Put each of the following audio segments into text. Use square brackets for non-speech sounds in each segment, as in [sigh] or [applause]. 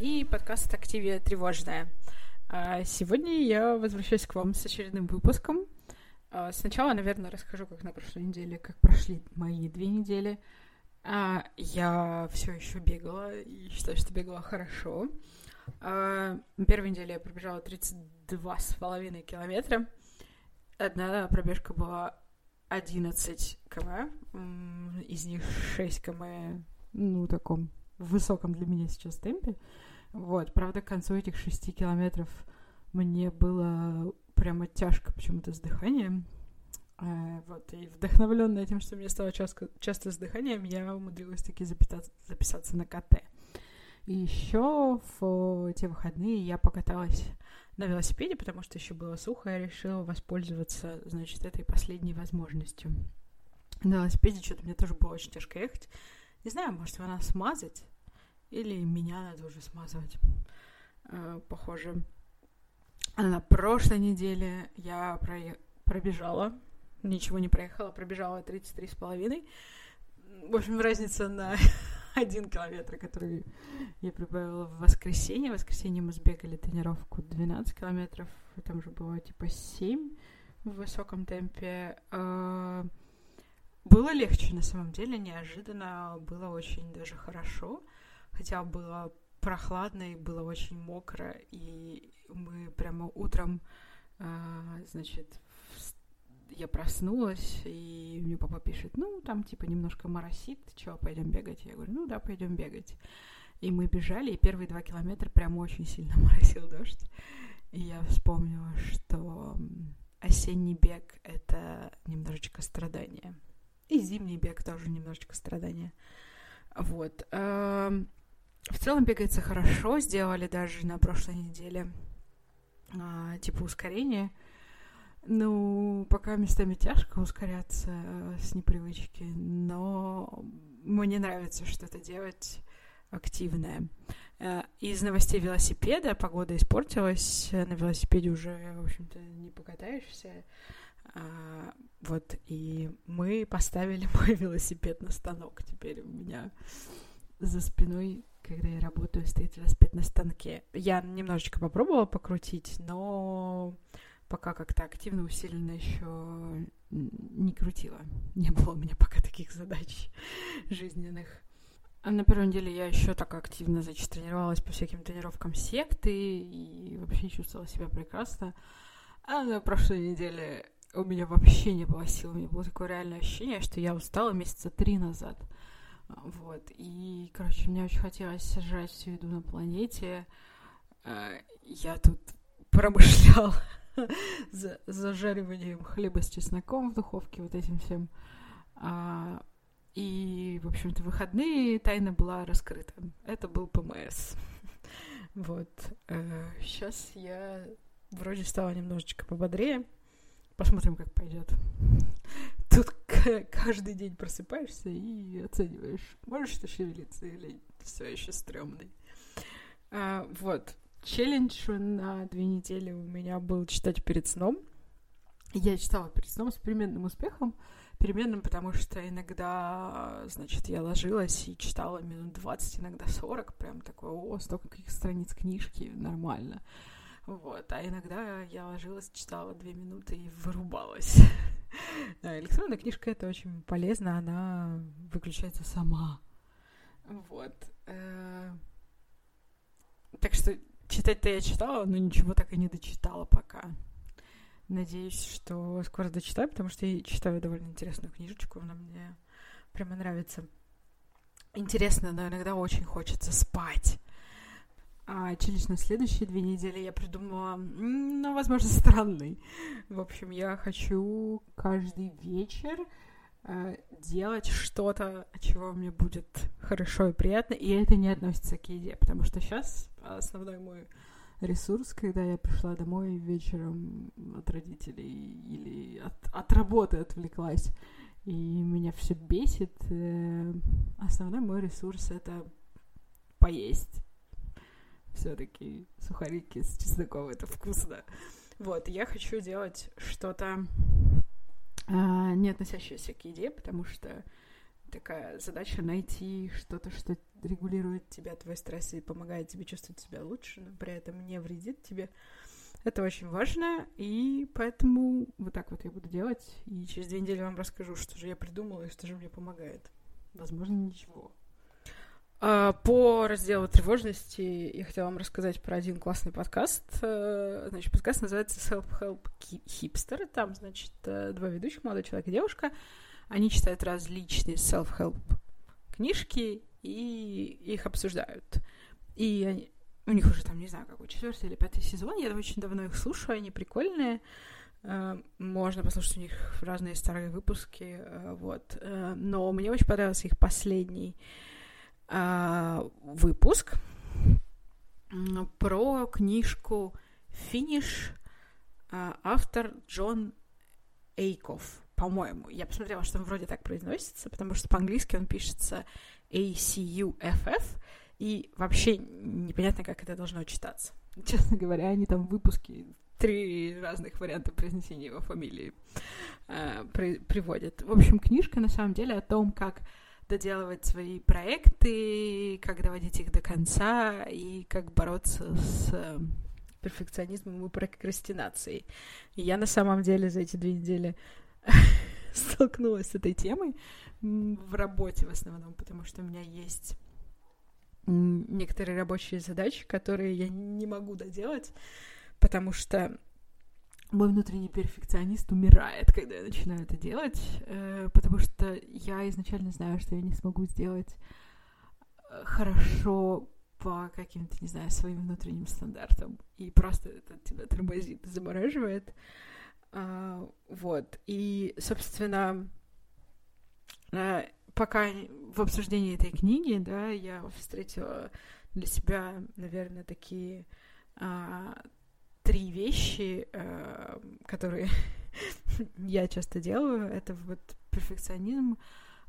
и подкаст «Активия тревожная». А, сегодня я возвращаюсь к вам с очередным выпуском. А, сначала, наверное, расскажу, как на прошлой неделе, как прошли мои две недели. А, я все еще бегала и считаю, что бегала хорошо. На первой неделе я пробежала 32,5 километра. Одна пробежка была 11 км, из них 6 км, ну, таком высоком для меня сейчас темпе. Вот, правда, к концу этих шести километров мне было прямо тяжко почему-то с дыханием. А, вот, и вдохновленная тем, что мне стало часто, часто с дыханием, я умудрилась таки записаться, записаться на КТ. И еще в те выходные я покаталась на велосипеде, потому что еще было сухо, я решила воспользоваться, значит, этой последней возможностью. На велосипеде что-то мне тоже было очень тяжко ехать. Не знаю, может, его надо смазать, или меня надо уже смазывать. Э, похоже. На прошлой неделе я про... пробежала, ничего не проехала, пробежала 33 с половиной. В общем, разница на [laughs] один километр, который я прибавила в воскресенье. В воскресенье мы сбегали тренировку 12 километров, там же было типа 7 в высоком темпе. Э, было легче на самом деле, неожиданно, было очень даже хорошо, хотя было прохладно и было очень мокро, и мы прямо утром, э, значит, я проснулась, и мне папа пишет, ну, там, типа, немножко моросит, чего, пойдем бегать? Я говорю, ну, да, пойдем бегать. И мы бежали, и первые два километра прямо очень сильно [laughs] моросил дождь. И я вспомнила, что осенний бег — это немножечко страдание. И зимний бег тоже немножечко страдания. Вот. В целом бегается хорошо. Сделали даже на прошлой неделе а, типа ускорение. Ну, пока местами тяжко ускоряться э, с непривычки, но мне нравится что-то делать активное. Э, из новостей велосипеда погода испортилась, на велосипеде уже, в общем-то, не покатаешься. А, вот, и мы поставили [laughs] мой велосипед на станок. Теперь у меня за спиной, когда я работаю, стоит велосипед на станке. Я немножечко попробовала покрутить, но пока как-то активно, усиленно еще не крутила. Не было у меня пока таких задач [laughs] жизненных. А на первой неделе я еще так активно, значит, тренировалась по всяким тренировкам секты и вообще чувствовала себя прекрасно. А на прошлой неделе у меня вообще не было сил, у меня было такое реальное ощущение, что я устала месяца три назад. Вот. И, короче, мне очень хотелось сожрать всю еду на планете. А, я тут [laughs] промышлял [laughs] за зажариванием хлеба с чесноком в духовке, вот этим всем. А, и, в общем-то, выходные тайна была раскрыта. Это был ПМС. [laughs] Вот. Сейчас э, я вроде стала немножечко пободрее. Посмотрим, как пойдет. [laughs] Каждый день просыпаешься и оцениваешь, можешь ты шевелиться или все еще стрёмный. А, вот. Челлендж на две недели у меня был читать перед сном. Я читала перед сном с переменным успехом. Переменным, потому что иногда, значит, я ложилась и читала минут 20, иногда 40, прям такое, о, столько каких страниц книжки, нормально. Вот. А иногда я ложилась, читала две минуты и вырубалась. [laughs] [laughs] Электронная книжка — это очень полезно, она выключается сама. Вот. Э, так что читать-то я читала, но ничего так и не дочитала пока. Надеюсь, что скоро дочитаю, потому что я читаю довольно интересную книжечку, она мне прямо нравится. Интересно, но иногда очень хочется спать. А челлендж на следующие две недели я придумала, ну, возможно, странный. В общем, я хочу каждый вечер э, делать что-то, от чего мне будет хорошо и приятно, и это не относится к еде, потому что сейчас основной мой ресурс, когда я пришла домой вечером от родителей или от, от работы отвлеклась, и меня все бесит, э, основной мой ресурс это поесть все-таки сухарики с чесноком, это вкусно. Вот, я хочу делать что-то а, не относящееся к еде, потому что такая задача найти что-то, что регулирует тебя, твой стресс и помогает тебе чувствовать себя лучше, но при этом не вредит тебе. Это очень важно, и поэтому вот так вот я буду делать. И через две недели вам расскажу, что же я придумала и что же мне помогает. Возможно, ничего. А, по разделу тревожности я хотела вам рассказать про один классный подкаст. Э, значит, подкаст называется Self-Help Hipster. Там, значит, э, два ведущих, молодой человек и девушка. Они читают различные self-help книжки и их обсуждают. И они, у них уже там, не знаю, какой четвертый или пятый сезон. Я очень давно их слушаю, они прикольные. Э, можно послушать у них разные старые выпуски, вот. Но мне очень понравился их последний выпуск про книжку «Финиш», автор Джон Эйков, по-моему. Я посмотрела, что он вроде так произносится, потому что по-английски он пишется A-C-U-F-F, и вообще непонятно, как это должно читаться. Честно говоря, они там выпуски три разных варианта произнесения его фамилии э, при, приводят. В общем, книжка на самом деле о том, как доделывать свои проекты, как доводить их до конца и как бороться с э, перфекционизмом и прокрастинацией. И я на самом деле за эти две недели [laughs] столкнулась с этой темой в работе в основном, потому что у меня есть некоторые рабочие задачи, которые я не могу доделать, потому что мой внутренний перфекционист умирает, когда я начинаю это делать, э, потому что я изначально знаю, что я не смогу сделать э, хорошо по каким-то, не знаю, своим внутренним стандартам. И просто это тебя тормозит, замораживает. А, вот. И, собственно, э, пока в обсуждении этой книги, да, я встретила для себя, наверное, такие а, три вещи, а, которые [laughs] я часто делаю. Это вот перфекционизм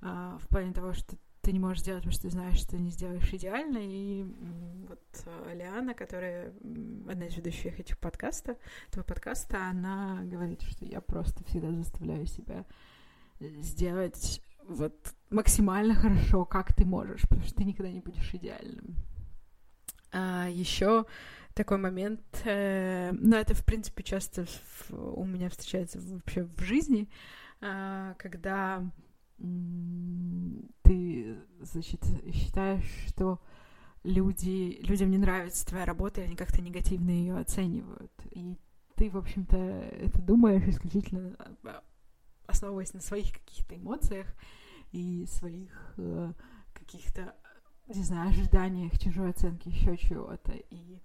а, в плане того, что ты не можешь сделать, потому что ты знаешь, что не сделаешь идеально. И вот а, Лиана, которая одна из ведущих этих подкастов, этого подкаста, она говорит, что я просто всегда заставляю себя сделать вот максимально хорошо, как ты можешь, потому что ты никогда не будешь идеальным. А еще такой момент, э, ну это в принципе часто у меня встречается вообще в жизни, э, когда ты, значит, считаешь, что люди, людям не нравится твоя работа, и они как-то негативно ее оценивают. И ты, в общем-то, это думаешь исключительно а, основываясь на своих каких-то эмоциях и своих э, каких-то, не знаю, ожиданиях, чужой оценки, еще чего-то. И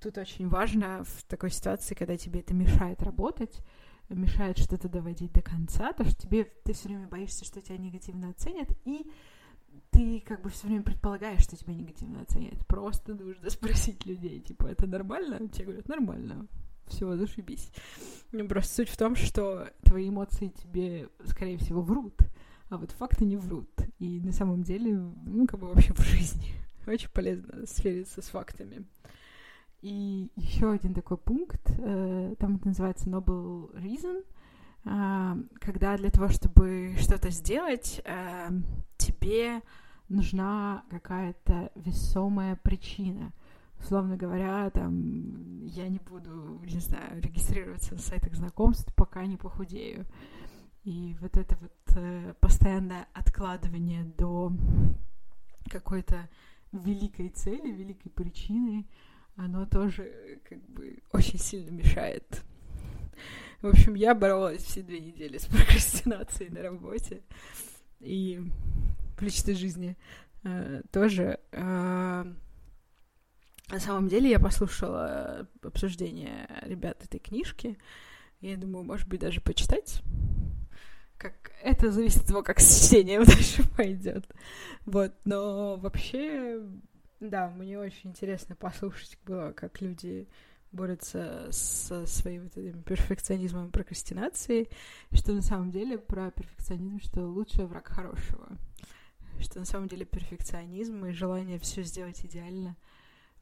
тут очень важно в такой ситуации, когда тебе это мешает работать, мешает что-то доводить до конца, то что тебе ты все время боишься, что тебя негативно оценят, и ты как бы все время предполагаешь, что тебя негативно оценят. Просто нужно [laughs] спросить людей, типа, это нормально? Тебе говорят, нормально все, зашибись. Ну, просто суть в том, что твои эмоции тебе, скорее всего, врут, а вот факты не врут. И на самом деле, ну, как бы вообще в жизни [laughs] очень полезно свериться с фактами. И еще один такой пункт, э, там это называется Noble Reason, э, когда для того, чтобы что-то сделать, э, тебе нужна какая-то весомая причина — условно говоря, там, я не буду, не знаю, регистрироваться на сайтах знакомств, пока не похудею. И вот это вот э, постоянное откладывание до какой-то великой цели, великой причины, оно тоже как бы очень сильно мешает. В общем, я боролась все две недели с прокрастинацией на работе и в личной жизни э, тоже. Э, на самом деле я послушала обсуждение ребят этой книжки. И я думаю, может быть, даже почитать. Как это зависит от того, как с чтением дальше [laughs] пойдет. Вот, но вообще, да, мне очень интересно послушать было, как люди борются со своим вот этим перфекционизмом и прокрастинацией, что на самом деле про перфекционизм, что лучший враг хорошего. Что на самом деле перфекционизм и желание все сделать идеально —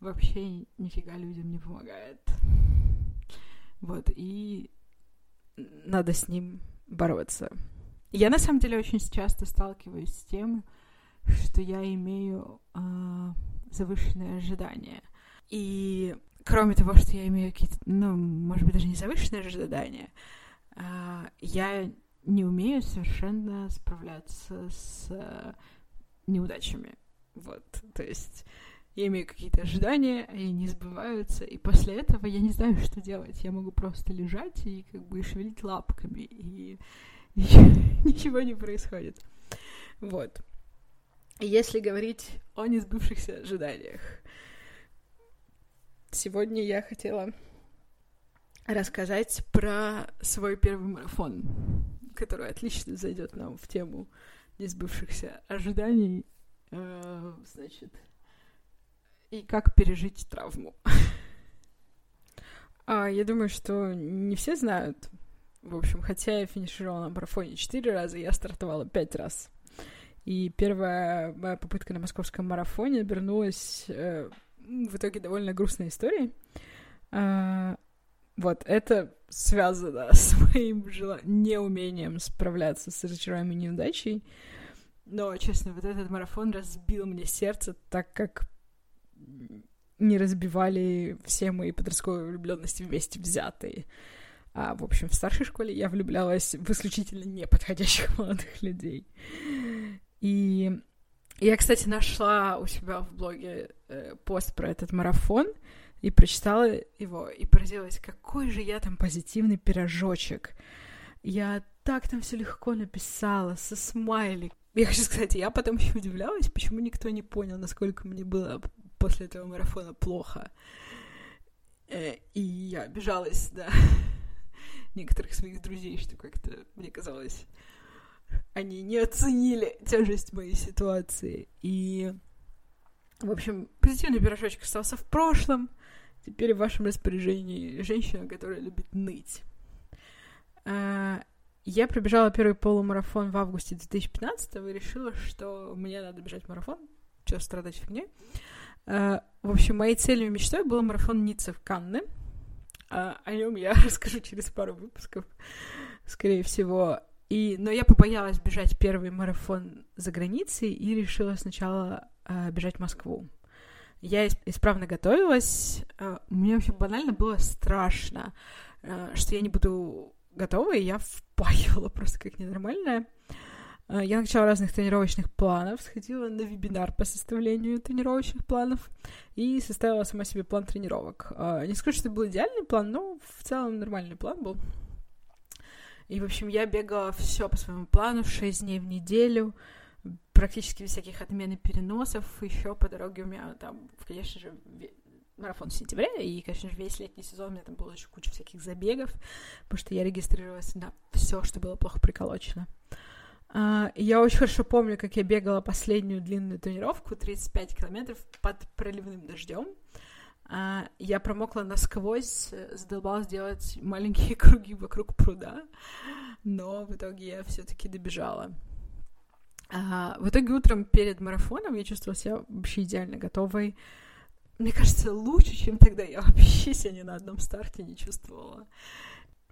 вообще нифига людям не помогает. Вот, и надо с ним бороться. Я на самом деле очень часто сталкиваюсь с тем, что я имею э, завышенные ожидания. И кроме того, что я имею какие-то, ну, может быть, даже не завышенные ожидания, э, я не умею совершенно справляться с э, неудачами. Вот, то есть я имею какие-то ожидания, они не сбываются, и после этого я не знаю, что делать. Я могу просто лежать и как бы шевелить лапками, и [laughs] ничего не происходит. Вот. Если говорить о несбывшихся ожиданиях, сегодня я хотела рассказать про свой первый марафон, который отлично зайдет нам в тему несбывшихся ожиданий. Э, значит, и как пережить травму. [laughs] а, я думаю, что не все знают. В общем, хотя я финишировала на марафоне четыре раза, я стартовала пять раз. И первая моя попытка на московском марафоне обернулась э, в итоге довольно грустной историей. Э, вот, это связано [laughs] с моим жела... неумением справляться с разочарованием неудачей. Но, честно, вот этот марафон разбил мне сердце, так как не разбивали все мои подростковые влюбленности вместе взятые. А, в общем, в старшей школе я влюблялась в исключительно неподходящих [laughs] молодых людей. И я, кстати, нашла у себя в блоге э, пост про этот марафон и прочитала его, и поразилась, какой же я там позитивный пирожочек. Я так там все легко написала, со смайлик. Я хочу сказать, я потом [laughs] еще удивлялась, почему никто не понял, насколько мне было после этого марафона плохо. Э, и я обижалась, да, [laughs] некоторых своих друзей, что как-то, мне казалось, они не оценили тяжесть моей ситуации. И, в общем, позитивный пирожочек остался в прошлом. Теперь в вашем распоряжении женщина, которая любит ныть. Э, я пробежала первый полумарафон в августе 2015 и решила, что мне надо бежать марафон, что страдать фигней. Э, в общем, моей целью и мечтой был марафон Ницца в Канны. Э, о нем я [laughs] расскажу через пару выпусков, скорее всего. И, но я побоялась бежать первый марафон за границей и решила сначала э, бежать в Москву. Я исправно готовилась. Э, мне вообще банально было страшно, э, что я не буду готова, и я впахивала просто как ненормальная. Э, я начала разных тренировочных планов, сходила на вебинар по составлению тренировочных планов и составила сама себе план тренировок. Э, не скажу, что это был идеальный план, но в целом нормальный план был. И, в общем, я бегала все по своему плану, 6 дней в неделю, практически без всяких отмен и переносов. Еще по дороге у меня там, конечно же, марафон в сентябре, и, конечно же, весь летний сезон у меня там было еще куча всяких забегов, потому что я регистрировалась на все, что было плохо приколочено. Uh, я очень хорошо помню, как я бегала последнюю длинную тренировку, 35 километров, под проливным дождем. Я промокла насквозь, задолбалась делать маленькие [laughs] круги вокруг пруда, но в итоге я все-таки добежала. Uh, в итоге утром перед марафоном я чувствовала себя вообще идеально готовой. Мне кажется, лучше, чем тогда я [laughs] вообще себя ни на одном старте не чувствовала.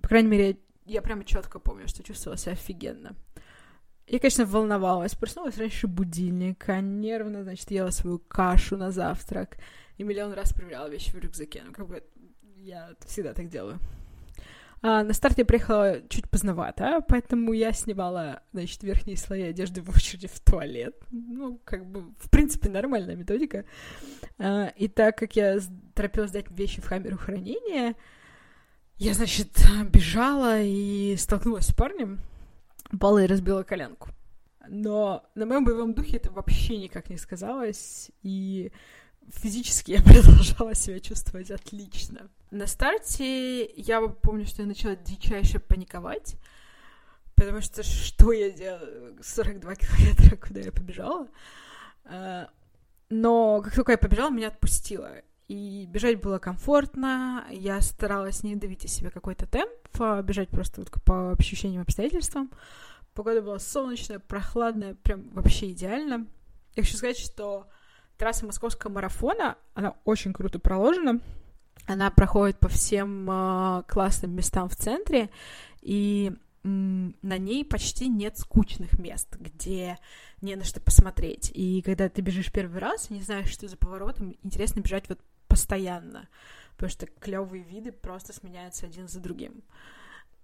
По крайней мере, я прямо четко помню, что чувствовала себя офигенно. Я, конечно, волновалась. Проснулась раньше будильника, нервно, значит, ела свою кашу на завтрак и миллион раз проверяла вещи в рюкзаке. Ну, как бы я всегда так делаю. А на старт я приехала чуть поздновато, поэтому я снимала, значит, верхние слои одежды в очереди в туалет. Ну, как бы, в принципе, нормальная методика. А, и так как я торопилась сдать вещи в камеру хранения, я, значит, бежала и столкнулась с парнем, упала и разбила коленку. Но на моем боевом духе это вообще никак не сказалось, и физически я [laughs] продолжала себя чувствовать отлично. На старте я помню, что я начала дичайше паниковать, потому что что я делала? 42 километра, куда я побежала. А, но как только я побежала, меня отпустило. И бежать было комфортно, я старалась не давить из себя какой-то темп, а бежать просто вот по ощущениям, обстоятельствам. Погода была солнечная, прохладная, прям вообще идеально. Я хочу сказать, что трасса московского марафона, она очень круто проложена. Она проходит по всем э, классным местам в центре, и на ней почти нет скучных мест, где не на что посмотреть. И когда ты бежишь первый раз, не знаешь, что за поворотом, интересно бежать вот постоянно, потому что клевые виды просто сменяются один за другим.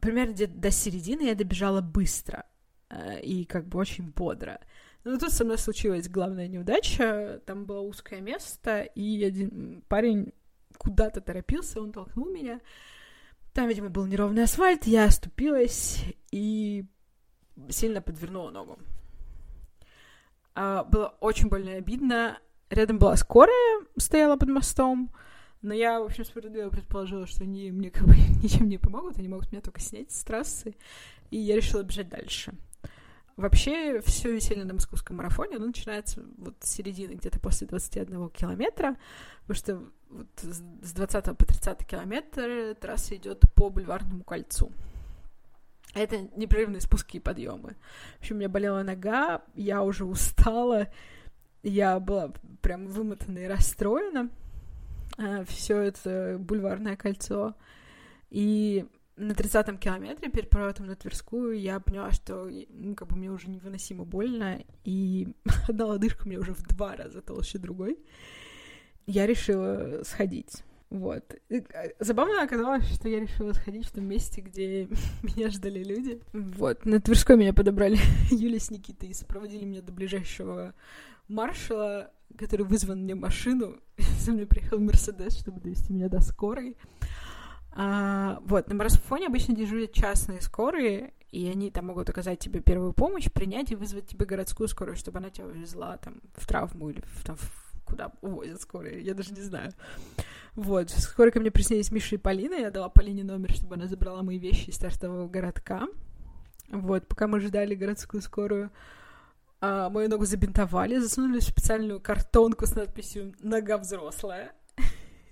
Примерно где-то до середины я добежала быстро э, и как бы очень бодро. Но тут со мной случилась главная неудача. Там было узкое место, и один парень куда-то торопился, он толкнул меня. Там, видимо, был неровный асфальт, я оступилась и сильно подвернула ногу. А, было очень больно и обидно. Рядом была скорая, стояла под мостом, но я, в общем, справедливо предположила, что они мне как бы [laughs] ничем не помогут, они могут меня только снять с трассы, и я решила бежать дальше. Вообще, все веселье на московском марафоне, оно начинается вот с середины, где-то после 21 километра, потому что вот с 20 по 30 километр трасса идет по бульварному кольцу. Это непрерывные спуски и подъемы. В общем, у меня болела нога, я уже устала, я была прям вымотана и расстроена. А, все это бульварное кольцо. И на 30-м километре перед поворотом на Тверскую я поняла, что ну, как бы мне уже невыносимо больно, и [laughs] одна лодыжка меня уже в два раза толще другой. Я решила сходить. Вот. А, забавно оказалось, что я решила сходить в том месте, где [laughs] меня ждали люди. Вот. На Тверской меня подобрали [laughs] Юля с Никитой и сопроводили меня до ближайшего маршала, который вызвал мне машину. За мной приехал Мерседес, чтобы довести меня до скорой. А, вот, на марафоне обычно дежурят частные скорые, и они там могут оказать тебе первую помощь, принять и вызвать тебе городскую скорую, чтобы она тебя увезла там в травму или в, там, в, куда увозят скорые, я даже не знаю. Вот, скоро ко мне приснились Миша и Полина, я дала Полине номер, чтобы она забрала мои вещи из стартового городка. Вот, пока мы ждали городскую скорую, а, мою ногу забинтовали, засунули в специальную картонку с надписью «Нога взрослая».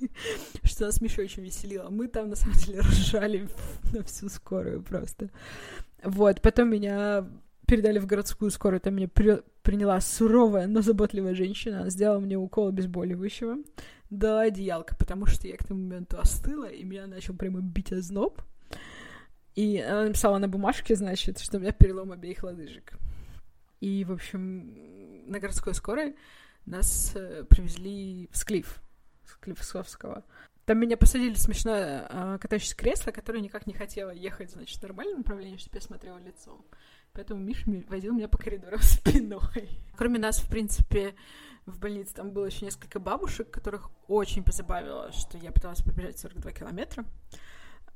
[laughs] что нас Миша очень веселило. Мы там, на самом деле, [laughs] ржали [laughs] на всю скорую просто. Вот, потом меня передали в городскую скорую, там меня при... приняла суровая, но заботливая женщина, она сделала мне укол обезболивающего, дала одеялко, потому что я к тому моменту остыла, и меня начал прямо бить озноб. И она написала на бумажке, значит, что у меня перелом обеих лодыжек. И, в общем, на городской скорой нас э, привезли в Склиф. Клифосовского. Там меня посадили в смешное э, катающееся кресло, которое никак не хотело ехать, значит, в нормальном направлении, чтобы я смотрела лицом. Поэтому Миша возил меня по коридорам [laughs] спиной. Кроме нас, в принципе, в больнице там было еще несколько бабушек, которых очень позабавило, что я пыталась пробежать 42 километра.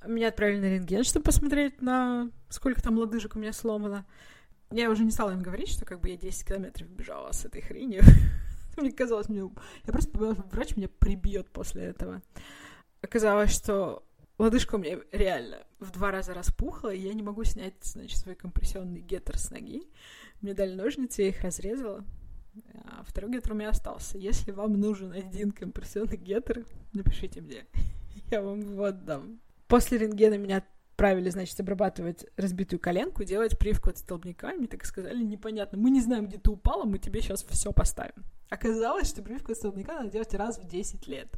Меня отправили на рентген, чтобы посмотреть на сколько там лодыжек у меня сломано. Я уже не стала им говорить, что как бы я 10 километров бежала с этой хренью. [laughs] [laughs] Мне казалось, мне... я просто подумала, что врач меня прибьет после этого. Оказалось, что лодыжка у меня реально в два раза распухла, и я не могу снять, значит, свой компрессионный геттер с ноги. Мне дали ножницы, я их разрезала. А второй геттер у меня остался. Если вам нужен один компрессионный геттер, напишите мне. [laughs] Я вам его отдам. После рентгена меня отправили, значит, обрабатывать разбитую коленку, делать прививку от столбняка. Мне так сказали, непонятно, мы не знаем, где ты упала, мы тебе сейчас все поставим. Оказалось, что прививку от столбняка надо делать раз в 10 лет.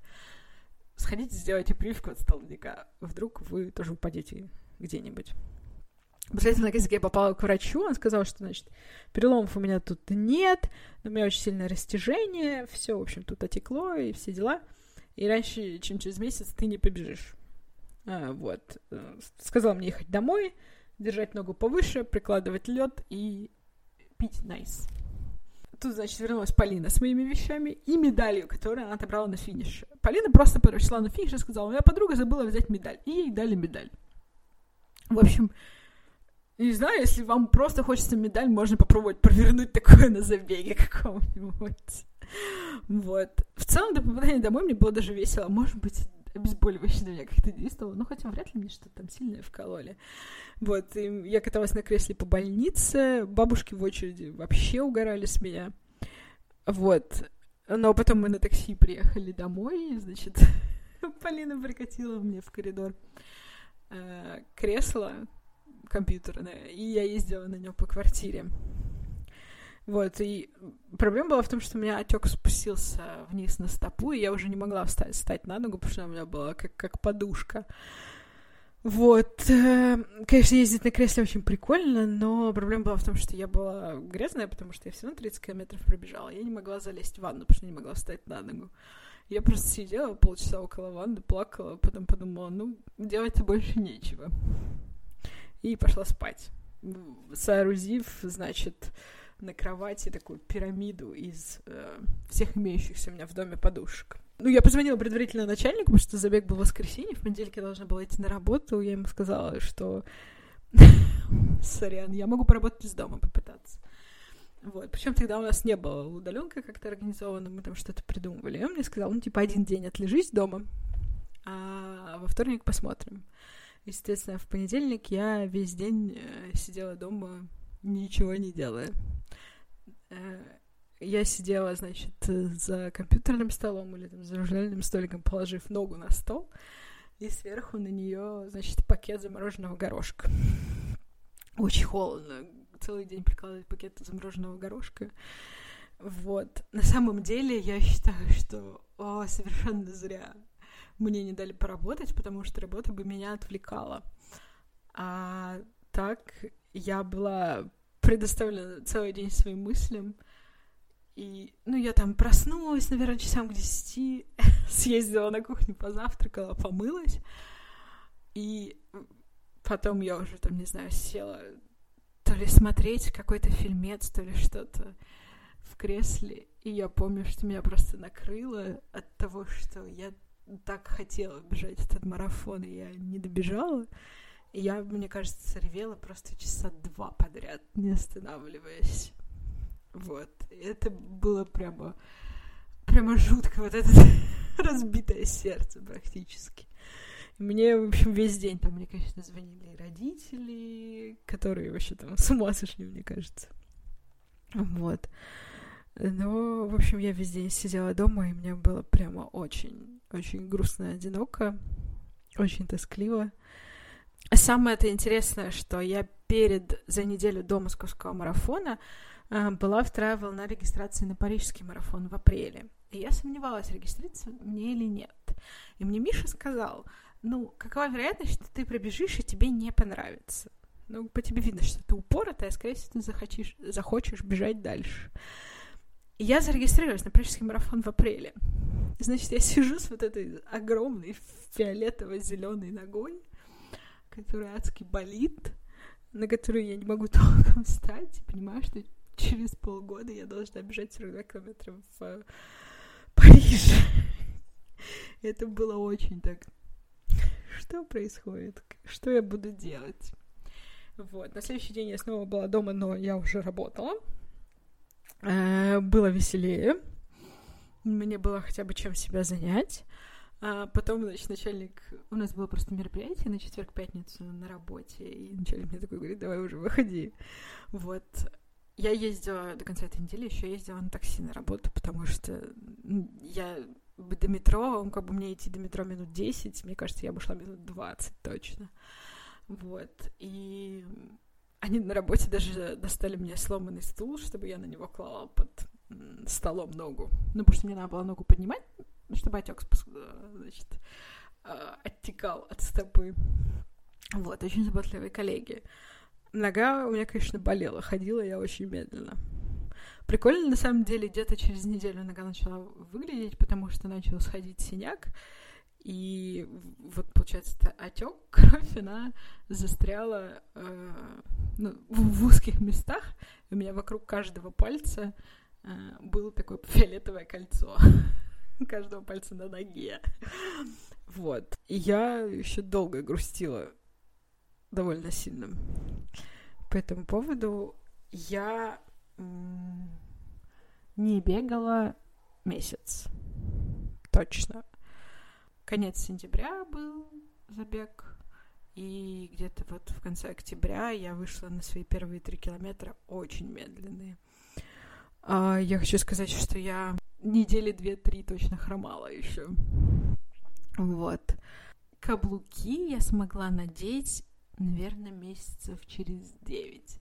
Сходите, сделайте прививку от столбняка. Вдруг вы тоже упадете где-нибудь. После этого, наконец, я попала к врачу, он сказал, что, значит, переломов у меня тут нет, но у меня очень сильное растяжение, все, в общем, тут отекло и все дела. И раньше, чем через месяц, ты не побежишь. А, вот. Сказал мне ехать домой, держать ногу повыше, прикладывать лед и пить найс. Тут, значит, вернулась Полина с моими вещами и медалью, которую она отобрала на финиш. Полина просто пришла на финиш и сказала, моя подруга забыла взять медаль. И ей дали медаль. В общем, не знаю, если вам просто хочется медаль, можно попробовать провернуть такое на забеге каком-нибудь. Вот. В целом, до попадания домой мне было даже весело. Может быть, обезболивающее на меня как-то действовало, ну, хотя вряд ли мне что-то там сильное вкололи. Вот, и я каталась на кресле по больнице, бабушки в очереди вообще угорали с меня. Вот. Но потом мы на такси приехали домой, и, значит, [laughs] Полина прикатила мне в коридор э, кресло компьютерное, и я ездила на нем по квартире. Вот, и проблема была в том, что у меня отек спустился вниз на стопу, и я уже не могла встать, встать на ногу, потому что у меня была как, как подушка. Вот. э, Конечно, ездить на кресле очень прикольно, но проблема была в том, что я была грязная, потому что я все равно 30 километров пробежала. Я не могла залезть в ванну, потому что не могла встать на ногу. Я просто сидела полчаса около ванны, плакала, потом подумала, ну, делать-то больше нечего. И пошла спать, соорудив, значит, на кровати такую пирамиду из э, всех имеющихся у меня в доме подушек. Ну, я позвонила предварительно начальнику, потому что забег был в воскресенье, в понедельник я должна была идти на работу, я ему сказала, что [laughs] сорян, я могу поработать из дома, попытаться. Вот. Причем тогда у нас не было удаленка как-то организована, мы там что-то придумывали. И он мне сказал, ну, типа, один день отлежись дома, а во вторник посмотрим. Естественно, в понедельник я весь день э, сидела дома, ничего не делая. Э, я сидела, значит, за компьютерным столом или там, за журнальным столиком, положив ногу на стол, и сверху на нее, значит, пакет замороженного горошка. Очень холодно. Целый день прикладывать пакет замороженного горошка. Вот. На самом деле, я считаю, что о, совершенно зря мне не дали поработать, потому что работа бы меня отвлекала. А так я была предоставлена целый день своим мыслям. И, ну, я там проснулась, наверное, часам к десяти, [laughs] съездила на кухню, позавтракала, помылась. И потом я уже там, не знаю, села то ли смотреть какой-то фильмец, то ли что-то в кресле. И я помню, что меня просто накрыло от того, что я так хотела бежать этот марафон, и я не добежала. Я, мне кажется, ревела просто часа два подряд, не останавливаясь. Вот. И это было прямо, прямо жутко, вот это [laughs] разбитое сердце практически. Мне, в общем, весь день там мне, конечно, звонили родители, которые вообще там с ума сошли, мне кажется. Вот. Но, в общем, я весь день сидела дома, и мне было прямо очень, очень грустно и одиноко, очень тоскливо. А самое это интересное, что я перед, за неделю до московского марафона а, была вторая волна регистрации на парижский марафон в апреле. И я сомневалась, регистрироваться мне или нет. И мне Миша сказал, ну, какова вероятность, что ты пробежишь, и тебе не понравится? Ну, по тебе видно, что ты упоротая, скорее всего, ты захочешь, захочешь бежать дальше. И я зарегистрировалась на парижский марафон в апреле. Значит, я сижу с вот этой огромной фиолетово-зеленой ногой, которая адски болит, на которую я не могу [laughs] толком встать, и понимаю, что через полгода я должна бежать 42 километра в э, Париж. [laughs] Это было очень так... Что происходит? Что я буду делать? Вот. На следующий день я снова была дома, но я уже работала. Э, было веселее. Мне было хотя бы чем себя занять. А потом, значит, начальник... У нас было просто мероприятие на четверг-пятницу на работе, и начальник мне такой говорит, давай уже выходи. Вот. Я ездила до конца этой недели, еще ездила на такси на работу, потому что я до метро, как бы мне идти до метро минут 10, мне кажется, я бы шла минут 20 точно. Вот. И они на работе даже достали мне сломанный стул, чтобы я на него клала под столом ногу. Ну, потому что мне надо было ногу поднимать, чтобы отек, значит, а, оттекал от стопы. Вот, очень заботливые коллеги. Нога у меня, конечно, болела, ходила я очень медленно. Прикольно, на самом деле, где-то через неделю нога начала выглядеть, потому что начал сходить синяк, и вот, получается, отек, [laughs] кровь, она застряла э, ну, в узких местах. У меня вокруг каждого пальца э, было такое фиолетовое кольцо. [laughs] [laughs] каждого пальца на ноге. Вот. И я еще долго грустила довольно сильно. По этому поводу я не бегала месяц. Точно. Конец сентября был забег. И где-то вот в конце октября я вышла на свои первые три километра очень медленные. А, я хочу сказать, что я недели две-три точно хромала еще. Вот. Каблуки я смогла надеть, наверное, месяцев через девять.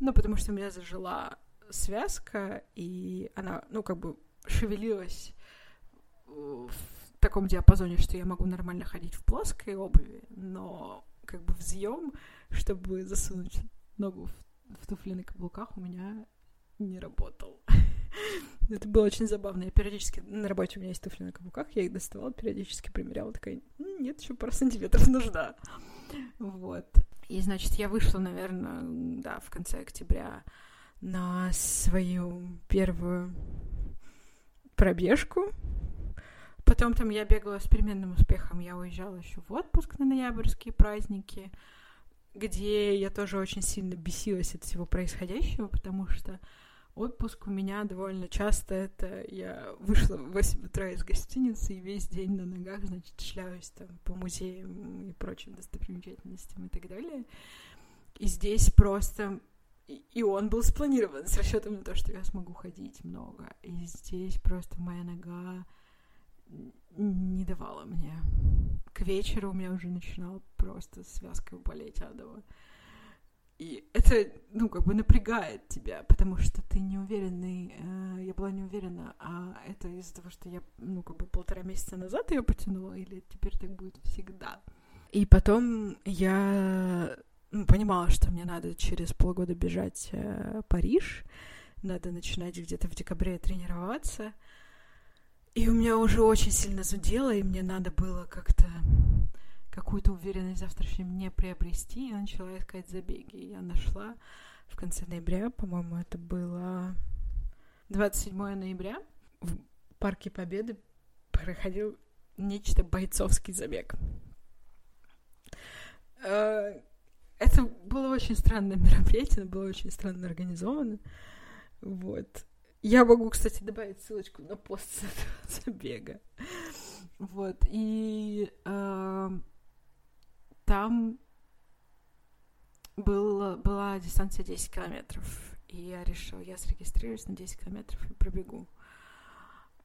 Ну, потому что у меня зажила связка, и она, ну, как бы шевелилась в таком диапазоне, что я могу нормально ходить в плоской обуви, но как бы взъем, чтобы засунуть ногу в, в туфли на каблуках, у меня не работал. [laughs] Это было очень забавно. Я периодически на работе у меня есть туфли на каблуках, я их доставала, периодически примеряла, такая, нет, еще пара сантиметров нужна. Вот. И, значит, я вышла, наверное, да, в конце октября на свою первую пробежку. Потом там я бегала с переменным успехом. Я уезжала еще в отпуск на ноябрьские праздники, где я тоже очень сильно бесилась от всего происходящего, потому что отпуск у меня довольно часто это я вышла в 8 утра из гостиницы и весь день на ногах, значит, шляюсь там по музеям и прочим достопримечательностям и так далее. И здесь просто и он был спланирован с расчетом на то, что я смогу ходить много. И здесь просто моя нога не давала мне. К вечеру у меня уже начинала просто связка болеть адово. И это, ну, как бы напрягает тебя, потому что ты не уверенный. Э, я была не уверена, а это из-за того, что я, ну, как бы полтора месяца назад ее потянула, или теперь так будет всегда. И потом я ну, понимала, что мне надо через полгода бежать э, Париж, надо начинать где-то в декабре тренироваться. И у меня уже очень сильно зудело, и мне надо было как-то какую-то уверенность в завтрашнем не приобрести. Я начала искать забеги. Я нашла в конце ноября, по-моему, это было 27 ноября, в Парке Победы проходил нечто бойцовский забег. Э, это было очень странное мероприятие, было очень странно организовано. Вот. Я могу, кстати, добавить ссылочку на пост с [laughs] этого забега. Вот. И э, там был, была дистанция 10 километров. И я решила, я зарегистрируюсь на 10 километров и пробегу.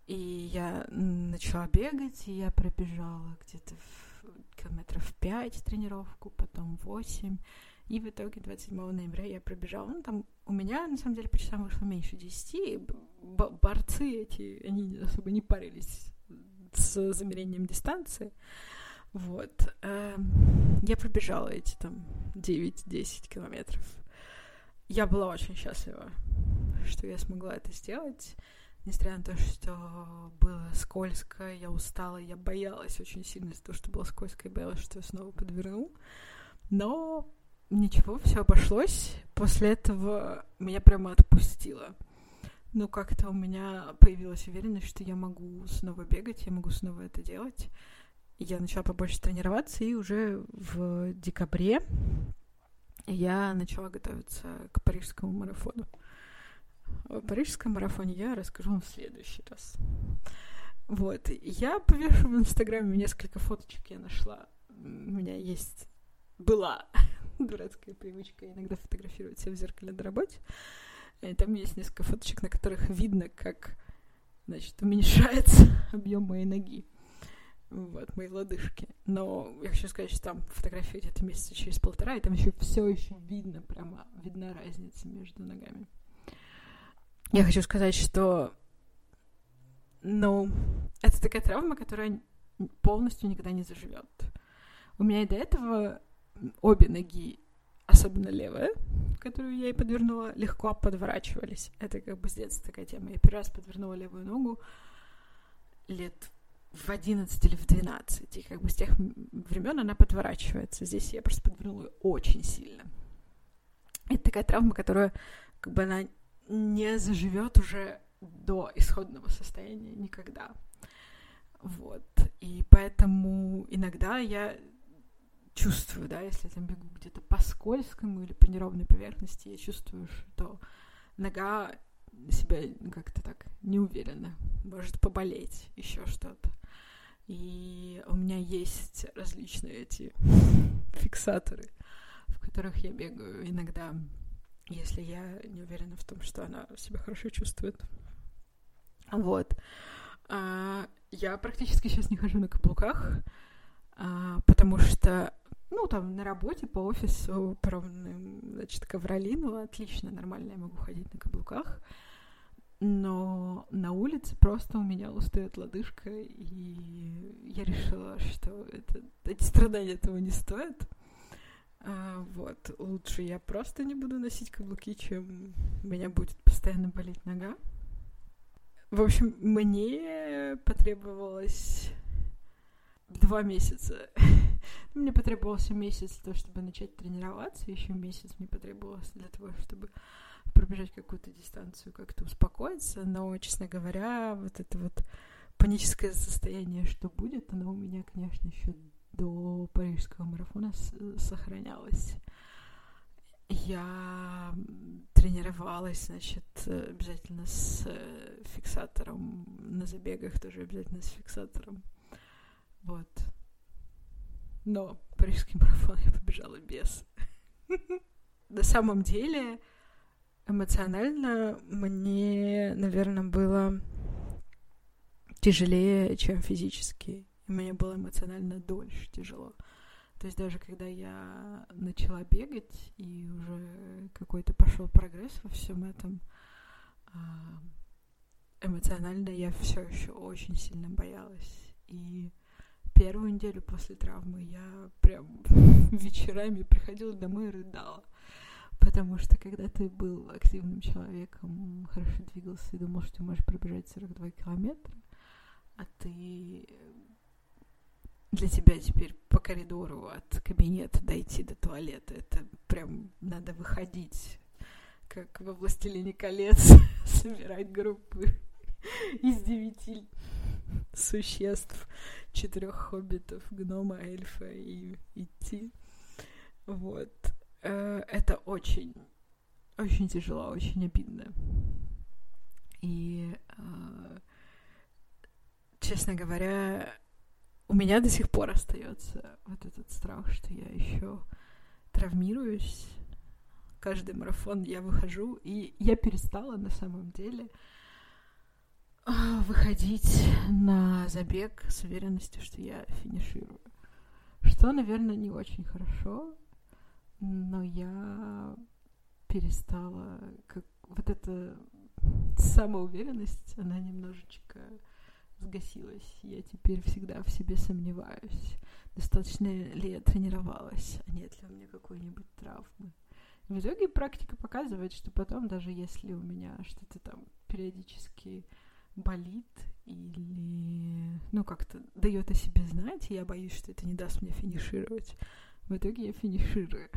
И я начала бегать, и я пробежала где-то километров 5 тренировку, потом 8. И в итоге 27 ноября я пробежала. Ну, там у меня, на самом деле, по часам вышло меньше 10. Б- борцы эти, они особо не парились с замерением дистанции. Вот. Эм, я пробежала эти там 9-10 километров. Я была очень счастлива, что я смогла это сделать. Несмотря на то, что было скользко, я устала, я боялась очень сильно из-за того, что было скользко, и боялась, что я снова подверну. Но ничего, все обошлось. После этого меня прямо отпустило. Ну, как-то у меня появилась уверенность, что я могу снова бегать, я могу снова это делать. Я начала побольше тренироваться, и уже в декабре я начала готовиться к парижскому марафону. О парижском марафоне я расскажу вам в следующий раз. Вот. Я повешу в Инстаграме несколько фоточек я нашла. У меня есть... Была [laughs] дурацкая привычка иногда фотографировать себя в зеркале на работе. И там есть несколько фоточек, на которых видно, как, значит, уменьшается [laughs] объем моей ноги. Вот, мои лодыжки. Но я хочу сказать, что там фотография где-то месяца через полтора, и там еще все еще видно, прямо видна разница между ногами. Я хочу сказать, что, ну, это такая травма, которая полностью никогда не заживет. У меня и до этого обе ноги, особенно левая, которую я и подвернула, легко подворачивались. Это как бы с детства такая тема. Я первый раз подвернула левую ногу лет в 11 или в 12. И как бы с тех времен она подворачивается. Здесь я просто подвернула очень сильно. Это такая травма, которая как бы она не заживет уже до исходного состояния никогда. Вот. И поэтому иногда я чувствую, да, если я там бегу где-то по скользкому или по неровной поверхности, я чувствую, что нога себя как-то так неуверенно может поболеть, еще что-то. И у меня есть различные эти фиксаторы, в которых я бегаю иногда если я не уверена в том, что она себя хорошо чувствует. Вот. А, я практически сейчас не хожу на каблуках, а, потому что, ну, там, на работе, по офису, по значит, ковролину, отлично, нормально я могу ходить на каблуках, но на улице просто у меня устает лодыжка, и я решила, что это, эти страдания этого не стоят. А, вот, лучше я просто не буду носить каблуки, чем у меня будет постоянно болеть нога. В общем, мне потребовалось два месяца. Мне потребовался месяц для того, чтобы начать тренироваться, еще месяц мне потребовался для того, чтобы пробежать какую-то дистанцию, как-то успокоиться, но, честно говоря, вот это вот паническое состояние, что будет, оно у меня, конечно, еще до парижского марафона сохранялось. Я тренировалась, значит, обязательно с фиксатором на забегах, тоже обязательно с фиксатором. Вот. Но парижский марафон я побежала без. [laughs] На самом деле, эмоционально мне, наверное, было тяжелее, чем физически. И мне было эмоционально дольше тяжело. То есть даже когда я начала бегать, и уже какой-то пошел прогресс во всем этом, а, эмоционально я все еще очень сильно боялась. И первую неделю после травмы я прям [laughs] вечерами приходила домой и рыдала. Потому что когда ты был активным человеком, хорошо двигался и думал, что ты можешь пробежать 42 километра, а ты для тебя теперь по коридору от кабинета дойти до туалета. Это прям надо выходить, как во «Властелине колец», [laughs] собирать группы [laughs] из девяти существ, четырех хоббитов, гнома, эльфа и идти. Вот. Э, это очень, очень тяжело, очень обидно. И, э, честно говоря, у меня до сих пор остается вот этот страх, что я еще травмируюсь. Каждый марафон я выхожу, и я перестала на самом деле выходить на забег с уверенностью, что я финиширую. Что, наверное, не очень хорошо, но я перестала, как вот эта самоуверенность, она немножечко сгасилась. Я теперь всегда в себе сомневаюсь, достаточно ли я тренировалась, а нет ли у меня какой-нибудь травмы. В итоге практика показывает, что потом, даже если у меня что-то там периодически болит или, ну, как-то дает о себе знать, и я боюсь, что это не даст мне финишировать, в итоге я финиширую.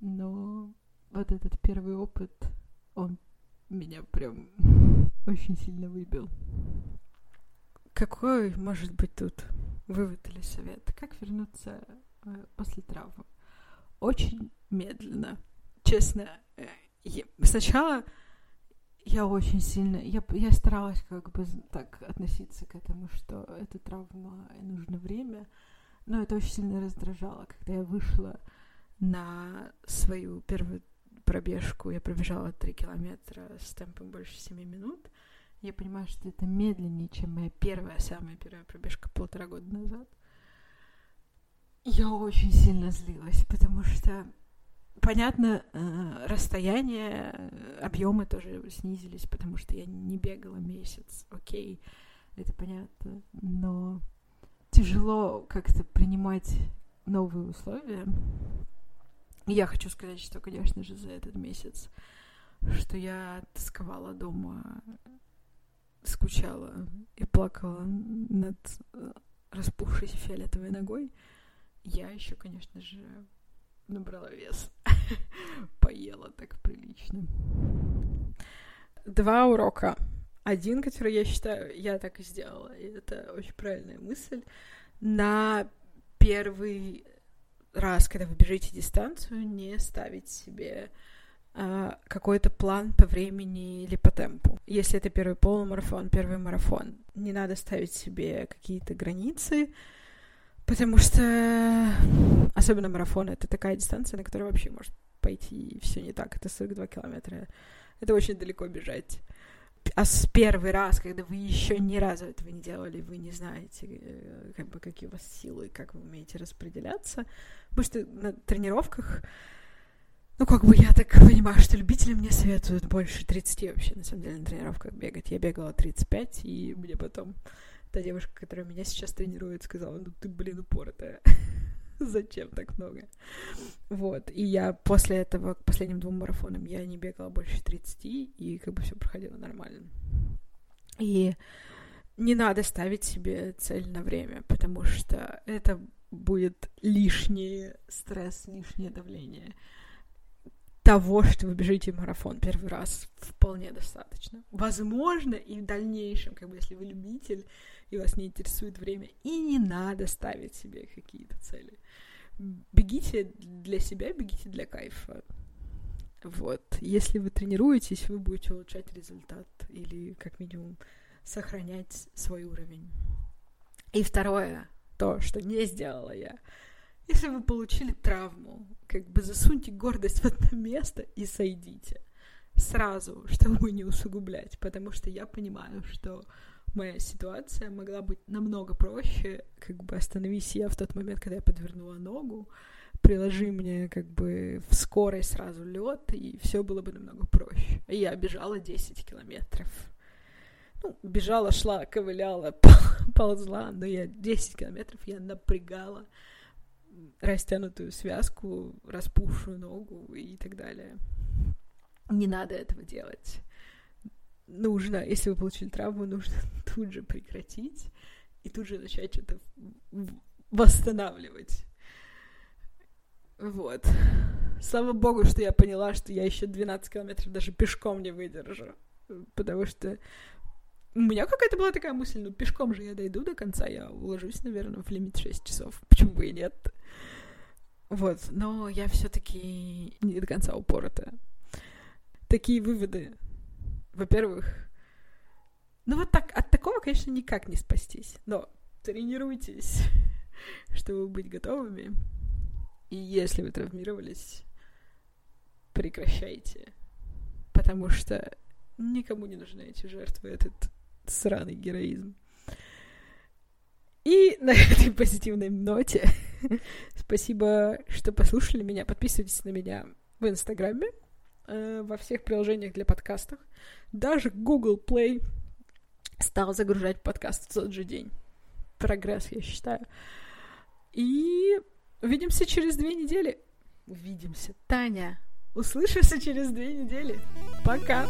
Но вот этот первый опыт, он меня прям очень сильно выбил. Какой может быть тут вывод или совет? Как вернуться э, после травмы? Очень медленно. Честно, э, сначала я очень сильно... Я, я старалась как бы так относиться к этому, что это травма, и нужно время. Но это очень сильно раздражало, когда я вышла на свою первую пробежку. Я пробежала 3 километра с темпом больше 7 минут. Я понимаю, что это медленнее, чем моя первая, самая первая пробежка полтора года назад. Я очень сильно злилась, потому что, понятно, э, расстояние, объемы тоже снизились, потому что я не бегала месяц. Окей, это понятно. Но тяжело как-то принимать новые условия. Я хочу сказать, что, конечно же, за этот месяц, что я тосковала дома, скучала и плакала над э, распухшейся фиолетовой ногой, я еще, конечно же, набрала вес. [laughs] Поела так прилично. Два урока. Один, который я считаю, я так и сделала, и это очень правильная мысль. На первый раз, когда вы бежите дистанцию, не ставить себе э, какой-то план по времени или по темпу. Если это первый полумарафон, первый марафон, не надо ставить себе какие-то границы, потому что особенно марафон это такая дистанция, на которой вообще может пойти все не так. Это 42 километра. Это очень далеко бежать а с первый раз, когда вы еще ни разу этого не делали, вы не знаете, э, как бы, какие у вас силы, как вы умеете распределяться. Потому что на тренировках, ну, как бы я так понимаю, что любители мне советуют больше 30 вообще, на самом деле, на тренировках бегать. Я бегала 35, и мне потом та девушка, которая меня сейчас тренирует, сказала, ну, ты, блин, упоротая. [laughs] [laughs] Зачем так много? Вот. И я после этого, к последним двум марафонам, я не бегала больше 30, и как бы все проходило нормально. И не надо ставить себе цель на время, потому что это будет лишний стресс, лишнее давление. Того, что вы бежите марафон первый раз, вполне достаточно. Возможно, и в дальнейшем, как бы если вы любитель, и вас не интересует время, и не надо ставить себе какие-то цели. Бегите для себя, бегите для кайфа. Вот. Если вы тренируетесь, вы будете улучшать результат или как минимум сохранять свой уровень. И второе, то, что не сделала я. Если вы получили травму, как бы засуньте гордость в одно место и сойдите. Сразу, чтобы не усугублять. Потому что я понимаю, что моя ситуация могла быть намного проще, как бы остановись я в тот момент, когда я подвернула ногу, приложи мне как бы в скорой сразу лед, и все было бы намного проще. Я бежала 10 километров. Ну, бежала, шла, ковыляла, [laughs] ползла, но я 10 километров я напрягала растянутую связку, распухшую ногу и так далее. Не надо этого делать нужно, если вы получили травму, нужно [laughs] тут же прекратить и тут же начать что-то восстанавливать. Вот. Слава богу, что я поняла, что я еще 12 километров даже пешком не выдержу. Потому что у меня какая-то была такая мысль, ну пешком же я дойду до конца, я уложусь, наверное, в лимит 6 часов. [laughs] Почему бы и нет? Вот, но я все-таки не до конца упоротая. Такие выводы во-первых, ну вот так, от такого, конечно, никак не спастись. Но тренируйтесь, [laughs] чтобы быть готовыми. И если вы травмировались, прекращайте. Потому что никому не нужны эти жертвы, этот сраный героизм. И [laughs] на этой позитивной ноте [laughs] спасибо, что послушали меня. Подписывайтесь на меня в Инстаграме, э, во всех приложениях для подкастов. Даже Google Play стал загружать подкаст в тот же день. Прогресс, я считаю. И увидимся через две недели. Увидимся. Таня, услышимся через две недели. Пока.